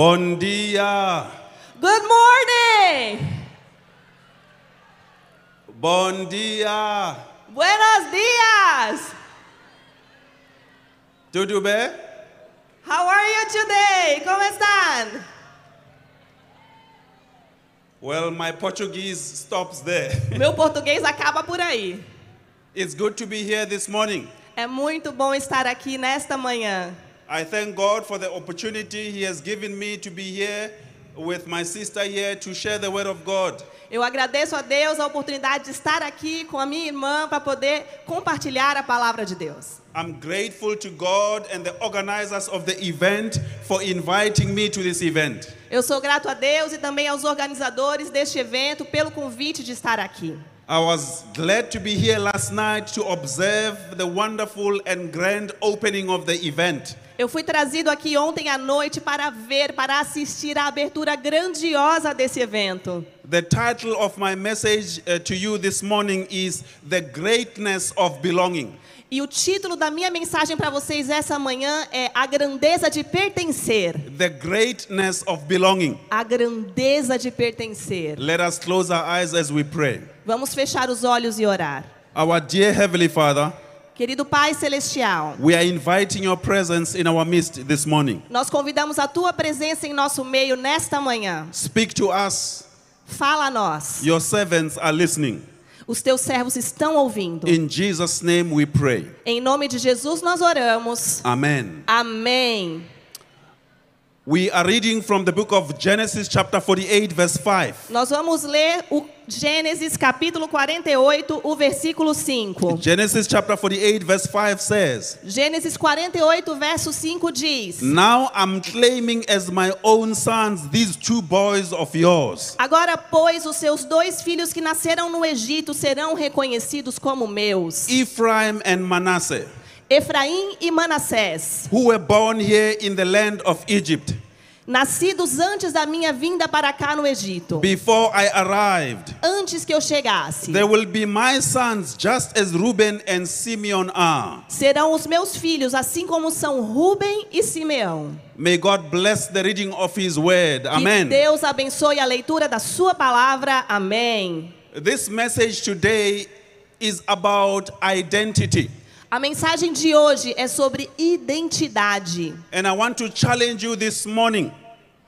Bon dia. Good morning! Bon dia. Buenos dias! Tudo bem? How are you today? ¿Cómo están? Well, my Portuguese stops there. Meu português acaba por aí. It's good to be here this morning. É muito bom estar aqui nesta manhã. I thank God for the opportunity He has given me to be here with my sister here to share the Word of God. Eu agradeço a Deus a oportunidade de estar aqui com a minha irmã para poder compartilhar a palavra de Deus. I'm grateful to God and the organizers of the event for inviting me to this event. Eu sou grato a Deus e também aos organizadores deste evento pelo convite de estar aqui. I was glad to be here last night to observe the wonderful and grand opening of the event. Eu fui trazido aqui ontem à noite para ver, para assistir à abertura grandiosa desse evento. The title of my message uh, to you this morning is The Greatness of Belonging. E o título da minha mensagem para vocês essa manhã é A Grandeza de Pertencer. The Greatness of Belonging. A grandeza de pertencer. Let us close our eyes as we pray. Vamos fechar os olhos e orar. Our dear Heavenly Father, Querido Pai Celestial, we are inviting your presence in our midst this morning. nós convidamos a tua presença em nosso meio nesta manhã. Speak to us. Fala a nós. Your servants are listening. Os teus servos estão ouvindo. In Jesus' name we pray. Em nome de Jesus nós oramos. Amen. Amém. We are reading from the book of Genesis, chapter 48, verse 5. Nós vamos ler o Gênesis capítulo 48, o versículo 5. Genesis, chapter 48, verse 5 says, Gênesis 48, verso 5 diz: Now I'm claiming as my own sons these two boys of yours. Agora, pois, os seus dois filhos que nasceram no Egito serão reconhecidos como meus, Ephraim and Manasseh, Efraim e Manassés, who were born here in the land of Egypt nascidos antes da minha vinda para cá no Egito, before I arrived. antes que eu chegasse. They will be my sons, just as Reuben and Simeon are. Serão os meus filhos, assim como são Ruben e Simeão. May God bless the reading of His word. Que Amen. Deus abençoe a leitura da sua palavra. Amém. This message today is about identity. A mensagem de hoje é sobre identidade. And I want to challenge you this morning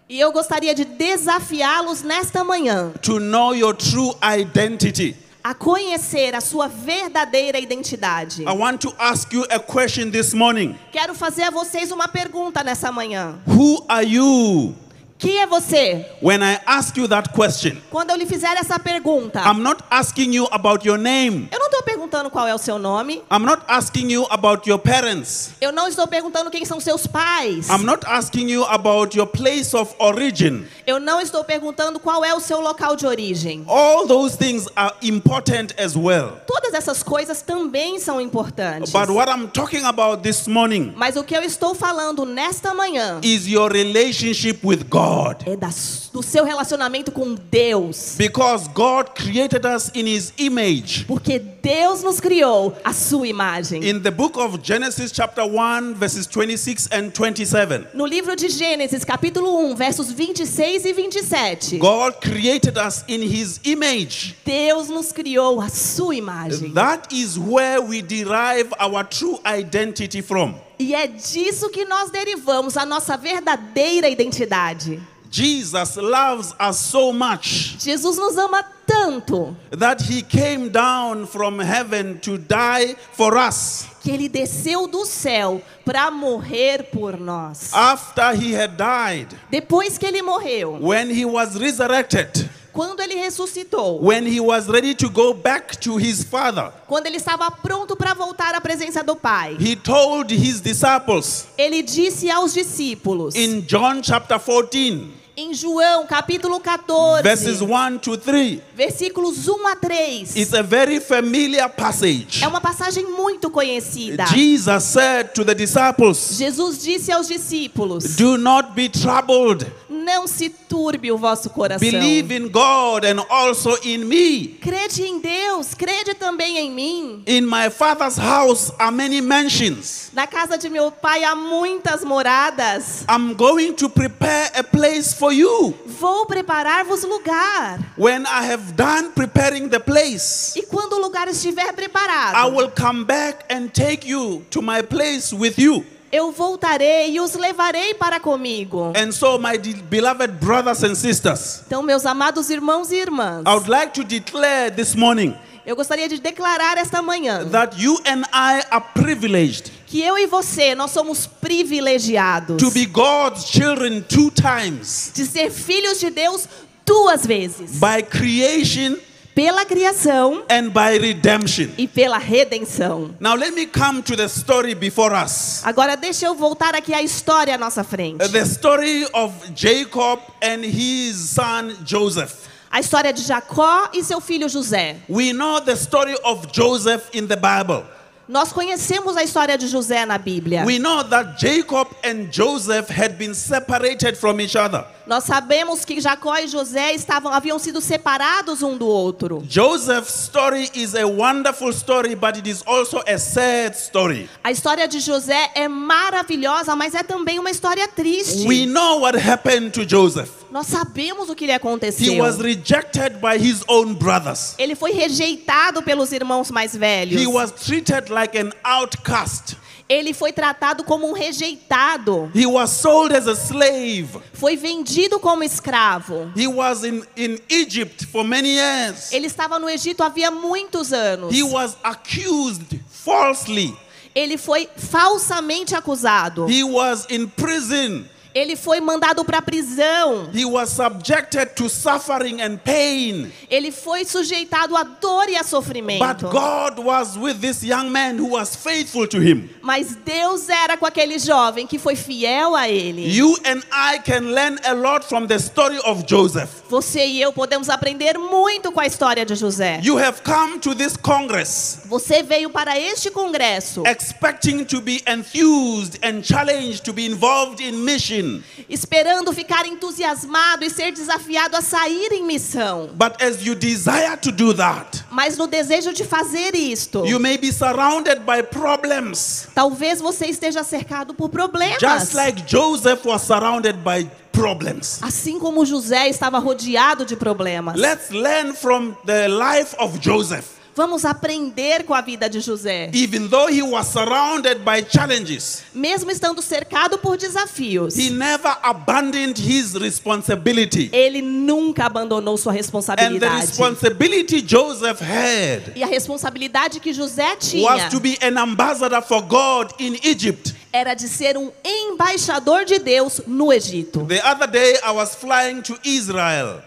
E eu gostaria de desafiá-los nesta manhã to know your true identity. a conhecer a sua verdadeira identidade. I want to ask you a question this morning. Quero fazer a vocês uma pergunta nessa manhã. Who are you? Quem é você? When I ask you that question, Quando eu lhe fizer essa pergunta, I'm not asking you about your name. eu não estou perguntando qual é o seu nome. I'm not asking you about your parents. Eu não estou perguntando quem são seus pais. I'm not asking you about your place of origin. Eu não estou perguntando qual é o seu local de origem. All those things are important as well. Todas essas coisas também são importantes. But what I'm talking about this morning Mas o que eu estou falando nesta manhã is your relationship with God. É da, do seu relacionamento com Deus. Because God created us in His image. Porque Deus nos criou a sua imagem. In the book of Genesis, chapter 1, verses 26 and 27, No livro de Gênesis, capítulo 1, versos 26 e 27. God created us in His image. Deus nos criou a sua imagem. That is where we derive our true identity from. E é disso que nós derivamos a nossa verdadeira identidade. Jesus loves us so much Jesus nos ama tanto that He came down from heaven to die for us. que ele desceu do céu para morrer por nós. After He had died, Depois que ele morreu, when He was resurrected, quando ele ressuscitou, when He was ready to go back to His Father, quando ele estava pronto para voltar à presença do Pai, He told His disciples ele disse aos discípulos, in John chapter 14, em João capítulo 14, verses 1 to 3. versículos 1 a 3. It's a very familiar passage. É uma passagem muito conhecida. Jesus said to the disciples, Jesus disse aos discípulos: Do not be troubled. Não se turbe o vosso coração. Believe in God and also in me. Crede em Deus, crede também em mim. In my Father's house are many mansions. Na casa de meu pai há muitas moradas. I'm going to prepare a place for you. Vou preparar-vos lugar. When I have done preparing the place, E quando o lugar estiver I preparado, will come back and take you to my place with you. eu voltarei e os levarei para comigo. And so, my beloved brothers and sisters, Então, meus amados irmãos e irmãs, I would like to declare this morning eu gostaria de declarar esta manhã that you and I are privileged que eu e você, nós somos privilegiados to be God's children two times de ser filhos de Deus duas vezes, by creation pela criação and by redemption. e pela redenção. Now, let me come to the story before us. Agora deixa eu voltar aqui à história à nossa frente. The story of Jacob and his son Joseph. A história de Jacó e seu filho José. We know the story of Joseph in the Bible. Nós conhecemos a história de José na Bíblia. We know that Jacob and Joseph had been separated from each other. Nós sabemos que Jacó e José estavam haviam sido separados um do outro. Joseph's story is a wonderful story, but it is also a sad story. A história de José é maravilhosa, mas é também uma história triste. We know what happened to Joseph. Nós sabemos o que lhe He aconteceu. was rejected by his own brothers. Ele foi rejeitado pelos irmãos mais velhos. He was treated like an outcast. Ele foi tratado como um rejeitado. He was sold as a slave. Foi vendido como escravo. He was in, in Egypt for many years. Ele estava no Egito havia muitos anos. He was accused falsely. Ele foi falsamente acusado. He was in prison. Ele foi mandado para a prisão. He was subjected to suffering and pain. Ele foi sujeitado a dor e a But sofrimento. God was with this young man who was faithful to him. Mas Deus era com aquele jovem que foi fiel a ele. You and I can learn a lot from the story of Joseph. Você e eu podemos aprender muito com a história de José. You have come to this Congress Você veio para este congresso expecting to be enthused and challenged to be involved in mission. Esperando ficar entusiasmado e ser desafiado a sair em missão. But as you desire to do that, Mas no desejo de fazer isto, you may be surrounded by problems. talvez você esteja cercado por problemas. Just like Joseph was surrounded by problems. Assim como José estava rodeado de problemas. Let's learn from the life of Joseph. Vamos aprender com a vida de José. Even though he was surrounded by challenges, Mesmo estando cercado por desafios, he never abandoned his responsibility. ele nunca abandonou sua And the responsabilidade. responsibility Joseph had E a responsabilidade que José was tinha to be an ambassador for God in Egypt. era de ser um embaixador de Deus no Egito. The other day I was flying to Israel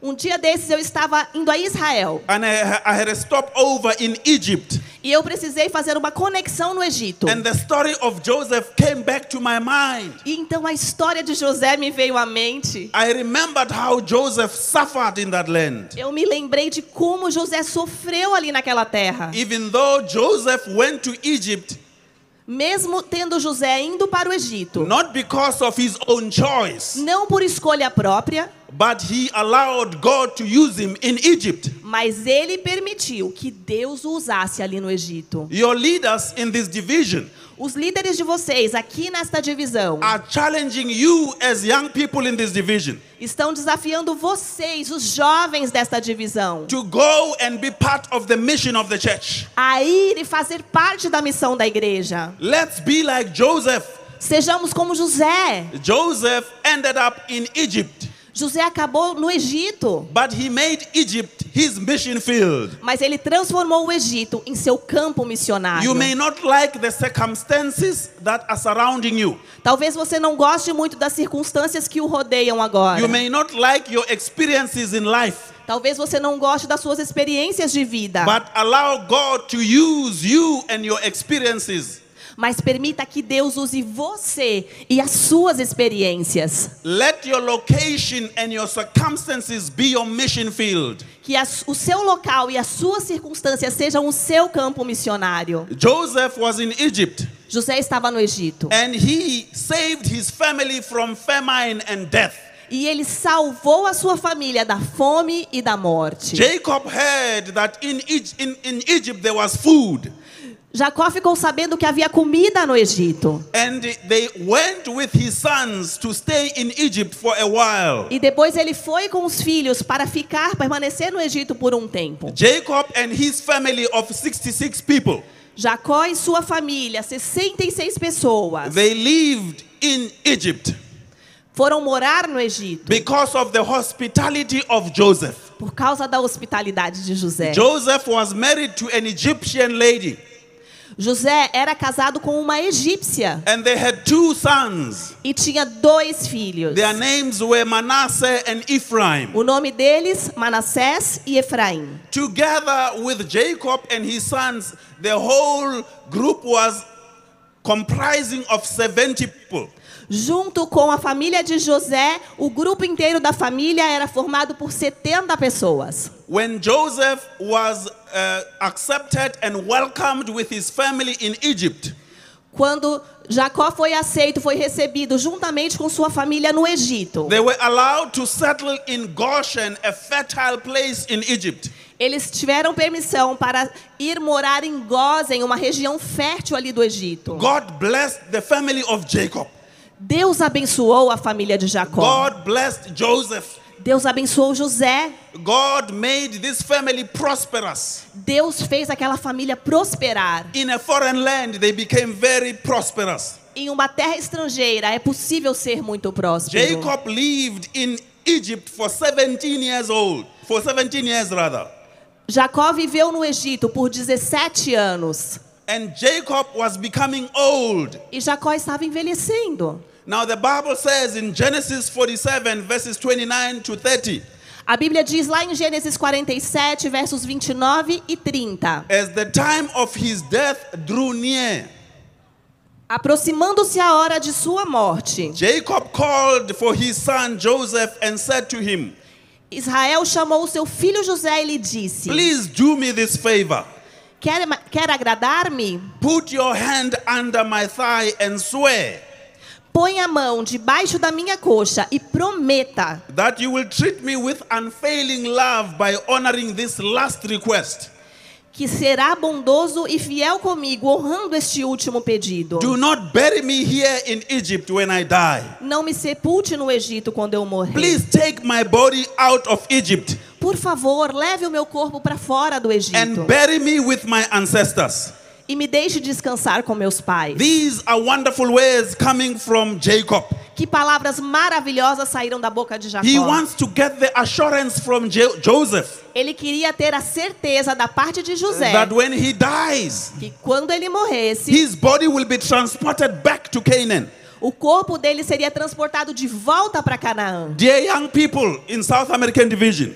Um dia desses eu estava indo a Israel and I, I had a stopover in Egypt. e eu precisei fazer uma conexão no Egito. And the story of Joseph came back to my mind. E então a história de José me veio à mente. I remembered how Joseph suffered in that land. Eu me lembrei de como José sofreu ali naquela terra. Even though Joseph went to Egypt, Mesmo tendo José indo para o Egito, not because of his own choice, não por escolha própria, but he allowed God to use him in Egypt. mas ele permitiu que Deus o usasse ali no Egito. Your leaders in this division Os líderes de vocês aqui nesta divisão are challenging you as young people in this division estão desafiando vocês, os jovens desta divisão, to go and be part of the mission of the church. a ir e fazer parte da missão da igreja. Let's be like Joseph. Sejamos como José. Joseph ended up in Egypt, José acabou no Egito, but he made Egypt his mission field. mas ele transformou o Egito em seu campo missionário. You may not like the circumstances that are surrounding you. Talvez você não goste muito das circunstâncias que o rodeiam agora. You may not like your experiences in life, Talvez você não goste das suas experiências de vida. but allow God to use you and your experiences. Mas permita que Deus use você e as suas experiências. Let your location and your circumstances be your mission field. Que as- o seu local e as suas circunstâncias sejam o seu campo missionário. Joseph was in Egypt José estava no Egito. and he saved his family from famine and death. E ele salvou a sua família da fome e da morte. Jacob heard that in, in, in Egypt there was food. Jacó ficou sabendo que havia comida no Egito. And they went with his sons to stay in Egypt for a while. E depois ele foi com os filhos para ficar, permanecer no Egito por um tempo. Jacob and his family of 66 people, Jacó e sua família, 66 pessoas, they lived in Egypt foram morar no Egito because of the hospitality of Joseph. por causa da hospitalidade de José. Joseph was married to an Egyptian lady, José era casado com uma egípcia and they had two sons. e tinha dois filhos. Their names were Manasseh and Ephraim. O nome deles, Manassés e Efraim. Together with Jacob and his sons, the whole group was comprising of 70 people. Junto com a família de José, o grupo inteiro da família era formado por 70 pessoas. When Joseph was uh, accepted and welcomed with his family in Egypt, Quando Jacó foi aceito, foi recebido juntamente com sua família no Egito. they were allowed to settle in Goshen, a fertile place in Egypt. Eles tiveram permissão para ir morar em Gósen, uma região fértil ali do Egito. God blessed the family of Jacob. Deus abençoou a família de Jacó. God blessed Joseph. Deus abençoou José. God made this family prosperous. Deus fez aquela família prosperar. In a foreign land, they became very prosperous. Em uma terra estrangeira é possível ser muito próspero. Jacob lived in Egypt for 17 years old, for 17 years rather. Jacó viveu no Egito por 17 anos. And Jacob was becoming old. E Jacó estava envelhecendo. Now the Bible says in Genesis 47 verses 29 to 30, A Bíblia diz lá em Gênesis 47, versos 29 e 30. as the time of his death drew near, Aproximando-se a hora de sua morte, Jacob called for his son Joseph and said to him, Israel chamou seu filho José e lhe disse: Please do me this favor. Quer, quer agradar-me? Put your hand under my thigh and swear Põe a mão debaixo da minha coxa e prometa that you will treat me with unfailing love by honoring this last request. que será bondoso e fiel comigo, honrando este último pedido. Do not bury me here in Egypt when I die. Não me sepulte no Egito quando eu morrer. Please take my body out of Egypt Por favor, leve o meu corpo para fora do Egito and bury me with my ancestors. e me deixe descansar com meus pais. These are wonderful words coming from Jacob. Que palavras maravilhosas saíram da boca de Jacó. He wants to get the assurance from Jo- Joseph Ele queria ter a certeza da parte de José that when he dies, que quando ele morresse, his body will be transported back to Canaan. o corpo dele seria transportado de volta para Canaã. Dear young people in South American Division,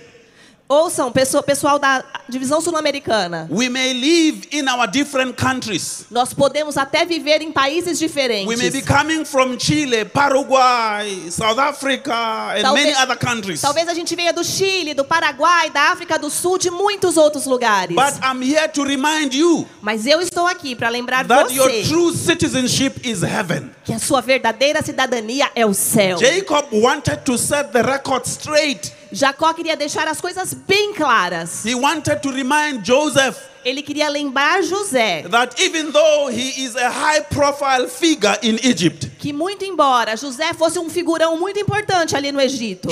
Ouçam, pessoa- pessoal da divisão sul-americana. we may live in our different countries. Nós podemos até viver em países diferentes. We may be coming from Chile, Paraguay, South Africa, and Talvez- many other countries. Talvez a gente venha do Chile, do Paraguai, da África do Sul, de muitos outros lugares. But I'm here to remind you Mas eu estou aqui para lembrar that your você true citizenship is heaven. que a sua verdadeira cidadania é o céu. Jacob wanted to set the record straight. Jacó queria deixar as coisas bem claras. He wanted to remind Joseph Ele queria lembrar José that even though he is a high profile figure in Egypt, que muito embora José fosse um figurão muito importante ali no Egito,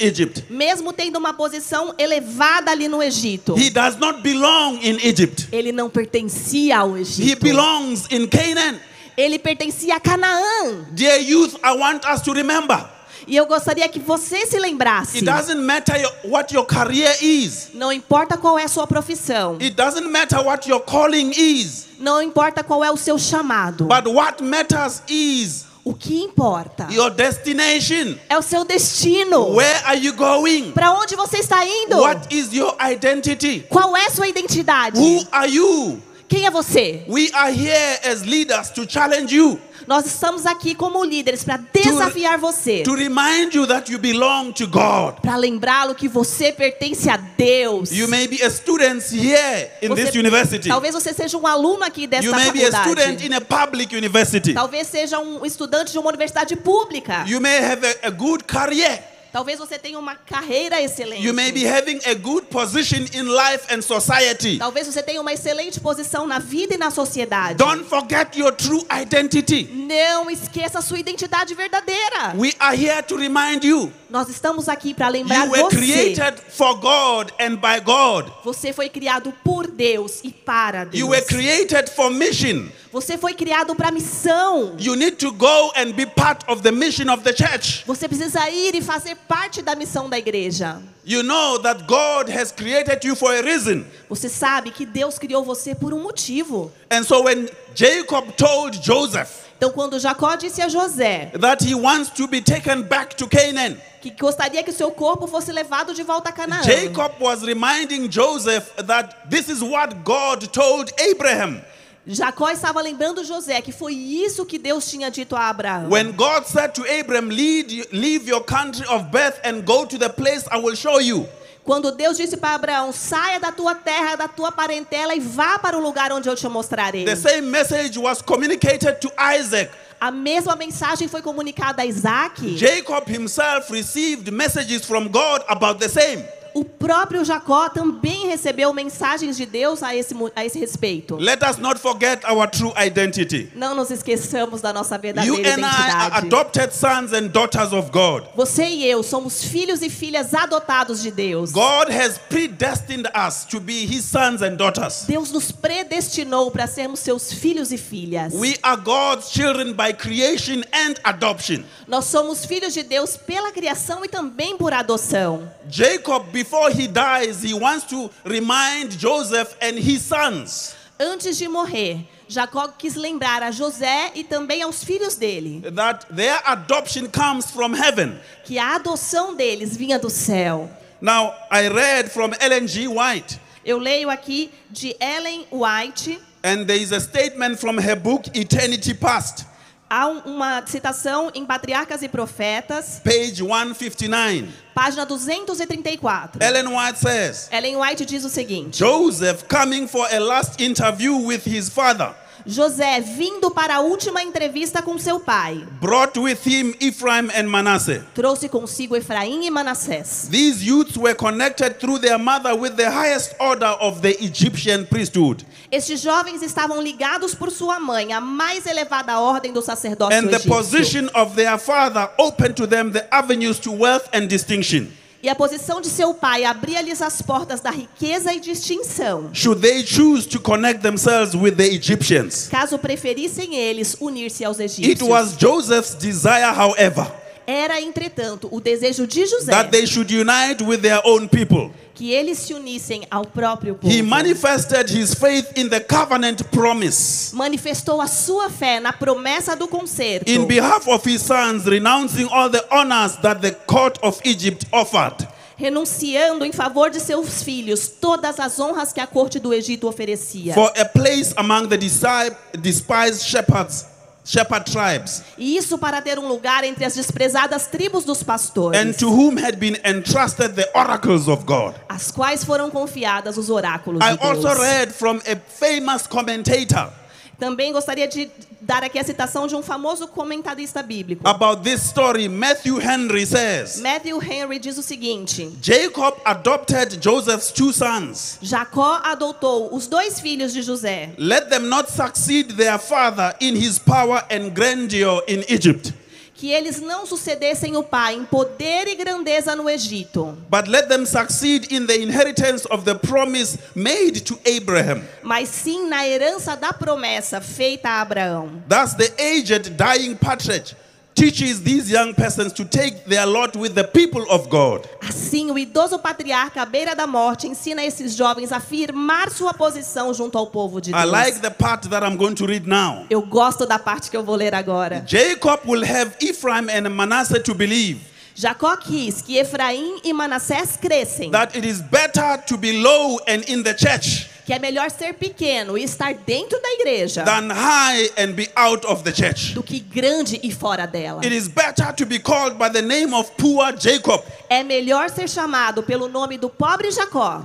Egypt, mesmo tendo uma posição elevada ali no Egito, he does not belong in Egypt. ele não pertencia ao He Egito. belongs in Canaan. Ele pertencia a Canaã. Dear youth, I want us to remember E eu gostaria que você se lembrasse. it doesn't matter what your career is, Não importa qual é a sua profissão, it doesn't matter what your calling is, não importa qual é o seu chamado. but what matters is O que importa your destination. é o seu destino. Where are you going? Para onde você está indo? What is your identity? Qual é a sua identidade? Who are you? Quem é você? We are here as leaders to challenge you. Nós estamos aqui como líderes para desafiar você, to remind you that you belong to God. para lembrá-lo que você pertence a Deus. You may be a student here in Você- this university. Talvez você seja um aluno aqui desta You may be a student faculdade. in a public university. Talvez seja um estudante de uma universidade pública. You may have a, a good career. Talvez você tenha uma carreira excelente. You may be having a good position in life and society. Talvez você tenha uma excelente posição na vida e na sociedade. Don't forget your true identity. Não esqueça sua identidade verdadeira. We are here to remind you. Nós estamos aqui para lembrar You were você. created for God and by God. Você foi criado por Deus e para Deus. You were created for mission. Você foi criado para missão. You need to go and be part of the mission of the church. Você precisa ir e fazer parte da missão da igreja. You know that God has created you for a reason. Você sabe que Deus criou você por um motivo. And so when Jacob told Joseph Então, quando Jacó disse a José that he wants to be taken back to Canaan, que gostaria que seu corpo fosse levado de volta a Canaã, Jacob was reminding Joseph that this is what God told Abraham. Jacó estava lembrando José que foi isso que Deus tinha dito a Abraão. When God said to Abraham, Leave your country of birth and go to the place I will show you. Quando Deus disse para Abraão: saia da tua terra, da tua parentela e vá para o lugar onde eu te mostrarei. The same message was communicated to Isaac. A mesma mensagem foi comunicada a Isaac. Jacob himself received messages from God about the same. O próprio Jacó também recebeu mensagens de Deus a esse, a esse respeito. Let us not forget our true identity. Não nos esqueçamos da nossa You verdadeira and I are identidade. adopted sons and daughters of God. Você e eu somos filhos e filhas adotados de Deus. God has predestined us to be his sons and daughters. Deus nos predestinou para sermos seus filhos e filhas. We are God's children by creation and adoption. Nós somos filhos de Deus pela criação e também por adoção. Jacob, before he dies, he wants to remind Joseph and his sons Antes de morrer, Jacó quis lembrar a José e também aos filhos dele that their adoption comes from heaven. que a adoção deles vinha do céu. Now, I read from Ellen G. White, Eu leio aqui de Ellen White. and there is a statement from her book, Eternity Past, Há um- uma citação em Patriarcas e Profetas, page 159. página 234. Ellen White says, Ellen White diz o seguinte: Joseph coming for a last interview with his father José, vindo para a última entrevista com seu pai, brought with him Ephraim and Manasseh. trouxe consigo Efraim e Manassés. These youths were connected through their mother with the highest order of the Egyptian priesthood. Estes jovens estavam ligados por sua mãe, a mais elevada ordem do sacerdócio And the egípcio. position of their father opened to them the avenues to wealth and distinction. E a posição de seu pai abria-lhes as portas da riqueza e distinção, Should they choose to connect themselves with the Egyptians? caso preferissem eles unir-se aos It egípcios. was Joseph's desire, however, Era, entretanto, o desejo de José that they should unite with their own people. que eles se unissem ao próprio povo. He manifested his faith in the covenant promise. Manifestou a sua fé na promessa do concerto. In behalf of his sons, renouncing all the honors that the court of Egypt offered. renunciando em favor de seus filhos todas as honras que a corte do Egito oferecia. for a place among the despised shepherds, shepherd tribes, isso para ter um lugar entre as desprezadas tribos dos pastores, and to whom had been entrusted the oracles of God. às quais foram confiadas os oráculos I de Deus. also read from a famous commentator Também gostaria de dar aqui a citação de um famoso comentarista bíblico. about this story. Matthew Henry says Matthew Henry diz o seguinte: Jacob adopted Joseph's two sons. Jacó adotou os dois filhos de José. Let them not succeed their father in his power and grandeur in Egypt, Que eles não sucedessem o pai em poder e grandeza no Egito, but let them succeed in the inheritance of the promise made to Abraham. mas sim na herança da promessa feita a Abraão. Thus, the aged, dying patriarch teaches these young persons to take their lot with the people of God. Assim, o idoso patriarca à beira da morte ensina esses jovens a firmar sua posição junto ao povo de I Deus. like the part that I'm going to read now. Eu gosto da parte que eu vou ler agora. Jacob will have Ephraim and Manasseh to believe Jacó quis que Efraim e Manassés crescem, that it is better to be low and in the church que é melhor ser pequeno e estar dentro da igreja than high and be out of the church. do que grande e fora dela. It is better to be called by the name of poor Jacob É melhor ser chamado pelo nome do pobre Jacó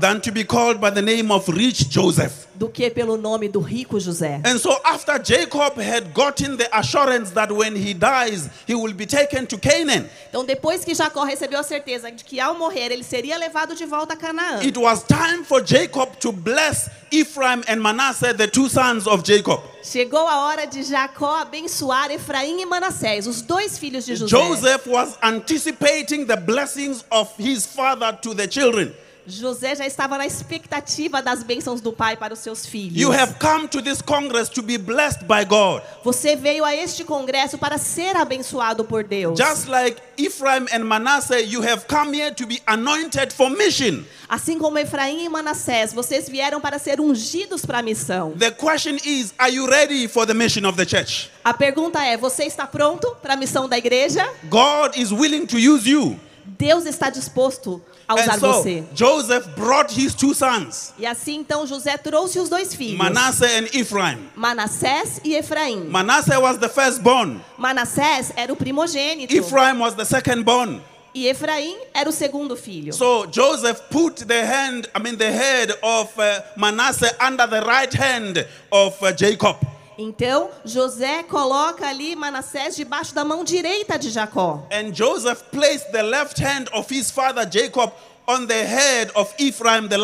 do que pelo nome do rico José. And so, after Jacob had gotten the assurance that when he dies, he will be taken to Canaan, Então, depois que Jacó recebeu a certeza de que ao morrer ele seria levado de volta a Canaã, it was time for Jacob to bless Ephraim and Manasseh, the two sons of Jacob. chegou a hora de Jacó abençoar Efraim e Manassés, os dois filhos de José. Joseph was anticipating the blessings of his father to the children. José já estava na expectativa das bênçãos do pai para os seus filhos. You have come to this congress to be blessed by God. Você veio a este congresso para ser abençoado por Deus. Just like Ephraim and Manasseh, you have come here to be anointed for mission. Assim como Efraim e Manassés, vocês vieram para ser ungidos para a missão. The question is Are you ready for the mission of the church? A pergunta é: você está pronto para a missão da igreja? God is willing to use you. Deus está disposto a usar And so você. Joseph brought his two sons, E assim então José trouxe os dois filhos, Manasseh and Ephraim. Manassés e Efraim. Manasseh was the firstborn, Manassés era o primogênito Ephraim was the secondborn. e Efraim era o segundo filho. So Joseph put the hand, I mean, the head of uh, Manasseh under the right hand of uh, Jacob. Então José coloca ali Manassés debaixo da mão direita de Jacó. And Joseph placed the left hand of his father Jacob on the head of Ephraim, the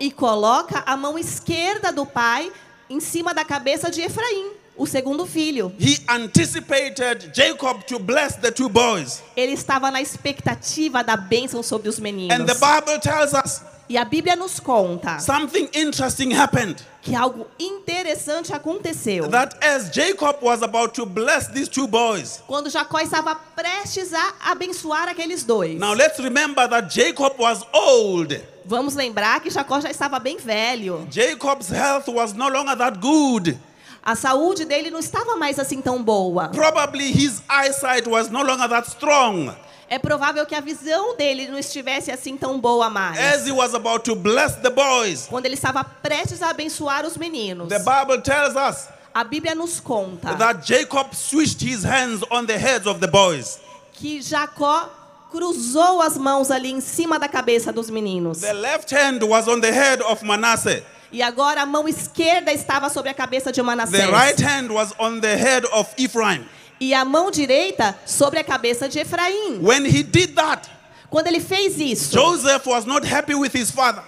e coloca a mão esquerda do pai em cima da cabeça de Efraim, o segundo filho. He anticipated Jacob to bless the two boys. Ele estava na expectativa da bênção sobre os meninos. And the Bible tells us E a Bíblia nos conta something interesting happened. que algo interessante aconteceu. That as Jacob was about to bless these two boys, Quando Jacó estava prestes a abençoar aqueles dois. now let's remember that Jacob was old. Vamos lembrar que Jacó já estava bem velho. Jacob's health was no longer that good. A saúde dele não estava mais assim tão boa. Probably his eyesight was no longer that strong. É provável que a visão dele não estivesse assim tão boa mais. As he was about to bless the boys, Quando ele estava prestes a abençoar os meninos. the Bible tells us A Bíblia nos conta that Jacob switched his hands on the heads of the boys. que Jacó cruzou as mãos ali em cima da cabeça dos meninos. The left hand was on the head of Manasseh. E agora a mão esquerda estava sobre a cabeça de Manassés. The right hand was on the head of Ephraim. E a mão direita sobre a cabeça de Efraim. When he did that, Quando ele fez isso, Joseph was not happy with his father.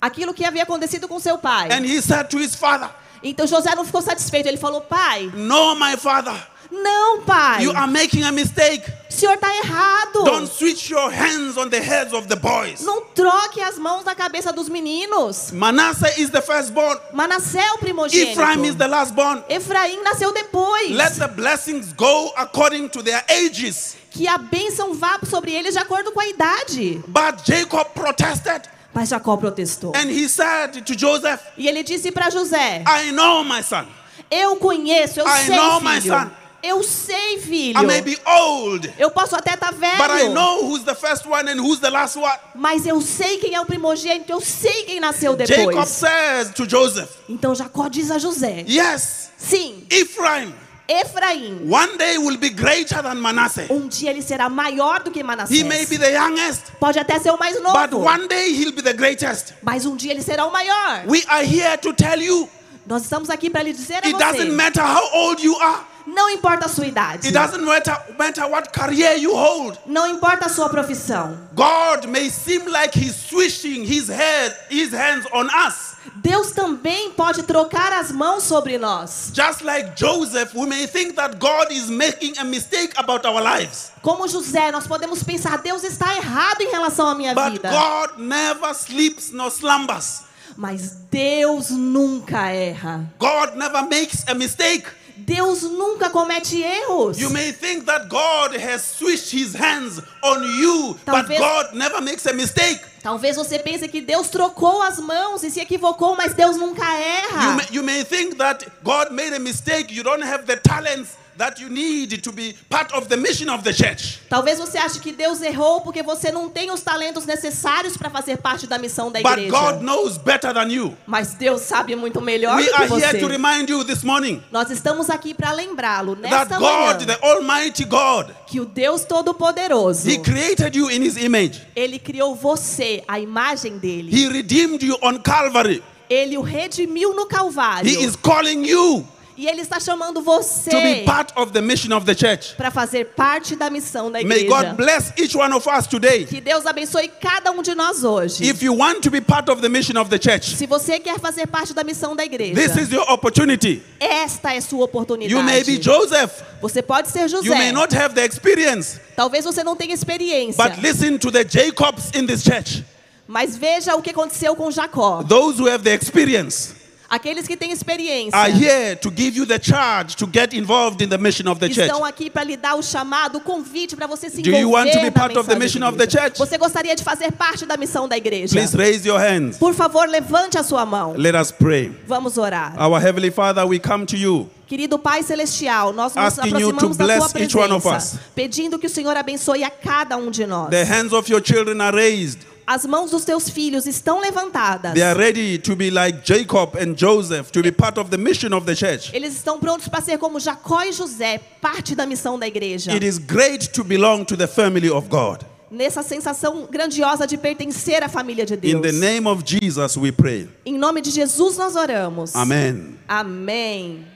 aquilo que havia acontecido com seu pai. And he said to his father, Então José não ficou satisfeito. Ele falou: Pai, No, my father, não, pai. you are making a mistake. O senhor está errado. Don't switch your hands on the heads of the boys. Não troque as mãos na cabeça dos meninos. Manasseh is the firstborn, Manassé é o primogênito. Ephraim is the lastborn. Efraim nasceu depois. Let the blessings go according to their ages. Que a bênção vá sobre eles de acordo com a idade. But Jacob protested Mas Jacó protestou. and he said to Joseph, E ele disse para José: I know, my son, Eu conheço, eu I sei, know, my filho. son. Eu sei, filho. I may be old, Eu posso até estar velho. but I know who's the first one and who's the last one. Mas eu sei quem é o primogênito, eu sei quem nasceu Jacob depois. says to Joseph, Então Jacó diz a José: Yes, Sim, Ephraim Efraim, one day will be greater than Manasseh. um dia ele será maior do que He Manassés. may be the youngest, Pode até ser o mais but novo, one day he'll be the greatest. mas um dia ele será o maior. We are here to tell you Nós estamos aqui para lhe dizer a it doesn't você: matter how old you are, não importa a sua idade, it doesn't matter, matter what career you hold. não importa a sua profissão. God may seem like he's switching his head, his hands on us. Deus também pode trocar as mãos sobre nós. Just like Joseph, we may think that God is making a mistake about our lives. Como José, nós podemos pensar, Deus está errado em relação à minha But vida. God never sleeps nor slumbers. Mas Deus nunca erra. God never makes a mistake. Deus nunca comete erros. You may think that God has switched his hands on you, but Talvez- God never makes a mistake. Talvez você pense que Deus trocou as mãos e se equivocou, mas Deus nunca You erra. may, you may think that God made a mistake. You don't have the talents that you need to be part of the mission of the church. Talvez você ache que Deus errou porque você não tem os talentos necessários para fazer parte da missão da But igreja. God knows better than you. Mas Deus sabe muito melhor We do que are here to você. remind you this morning Nós estamos aqui para lembrá-lo that nesta manhã God, the Almighty God, que o Deus Todo-Poderoso, He created you in His image. ele criou você, a imagem dele. He redeemed you on Calvary. Ele o redimiu no Calvário. He is calling you E ele está chamando to be você part of the mission of the church. para fazer parte da missão da May igreja. God bless each one of us today. Que Deus abençoe cada um de nós hoje. If you want to be part of the mission of the church, Se você quer fazer parte da missão da igreja, this is your opportunity. esta é sua oportunidade. You may be Joseph. Você pode ser José. You may not have the experience, Talvez você não tenha experiência. but listen to the Jacobs in this church. Mas veja o que aconteceu com Jacó. Those who have the experience Aqueles que têm experiência are here to give you the charge to get involved in the mission of the church. estão aqui para lhe dar o chamado, o convite para você se Do envolver you want to be part of the mission of the church? Você gostaria de fazer parte da missão da igreja? Please raise your hands. Por favor, levante a sua mão. Let us pray. Vamos orar. Our Heavenly Father, we come to you. Querido Pai Celestial, nós nos Asking aproximamos da tua presença, pedindo que o Senhor abençoe a cada um de nós. The hands of your children are raised. As mãos dos teus filhos estão levantadas. They are ready to be like Jacob and Joseph, to be part of the mission of the church. Eles estão prontos para ser como Jacó e José, parte da missão da igreja. It is great to belong to the family of God. Nessa sensação grandiosa de pertencer à família de Deus. In the name of Jesus, we pray. Em nome de Jesus nós oramos. Amen. Amém.